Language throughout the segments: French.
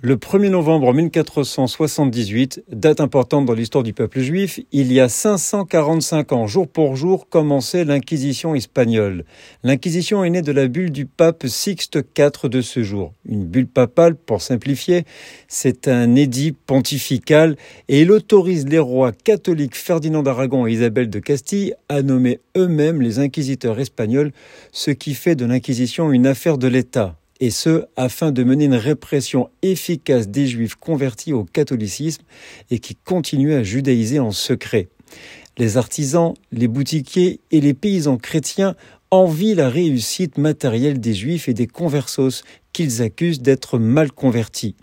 Le 1er novembre 1478, date importante dans l'histoire du peuple juif, il y a 545 ans, jour pour jour, commençait l'Inquisition espagnole. L'Inquisition est née de la bulle du pape Sixte IV de ce jour. Une bulle papale, pour simplifier, c'est un édit pontifical et il autorise les rois catholiques Ferdinand d'Aragon et Isabelle de Castille à nommer eux-mêmes les inquisiteurs espagnols, ce qui fait de l'Inquisition une affaire de l'État et ce, afin de mener une répression efficace des Juifs convertis au catholicisme et qui continuaient à judaïser en secret. Les artisans, les boutiquiers et les paysans chrétiens envient la réussite matérielle des Juifs et des conversos qu'ils accusent d'être mal convertis.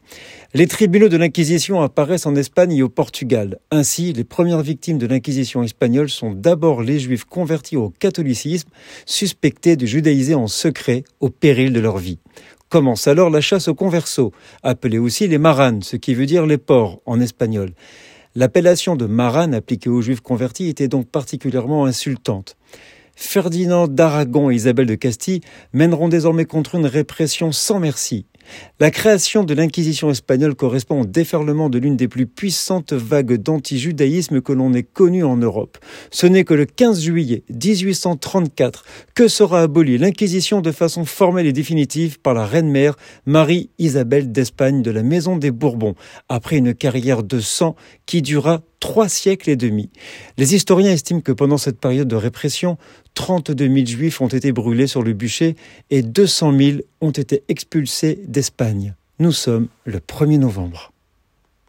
Les tribunaux de l'Inquisition apparaissent en Espagne et au Portugal. Ainsi, les premières victimes de l'Inquisition espagnole sont d'abord les Juifs convertis au catholicisme, suspectés de judaïser en secret au péril de leur vie. Commence alors la chasse aux conversos, appelée aussi les maranes, ce qui veut dire les porcs en espagnol. L'appellation de marane appliquée aux juifs convertis était donc particulièrement insultante. Ferdinand d'Aragon et Isabelle de Castille mèneront désormais contre une répression sans merci. La création de l'Inquisition espagnole correspond au déferlement de l'une des plus puissantes vagues d'antijudaïsme que l'on ait connues en Europe. Ce n'est que le 15 juillet 1834 que sera abolie l'Inquisition de façon formelle et définitive par la reine-mère Marie-Isabelle d'Espagne de la Maison des Bourbons, après une carrière de sang qui dura trois siècles et demi. Les historiens estiment que pendant cette période de répression, 32 000 juifs ont été brûlés sur le bûcher et 200 000 ont été expulsés d'Espagne. Nous sommes le 1er novembre.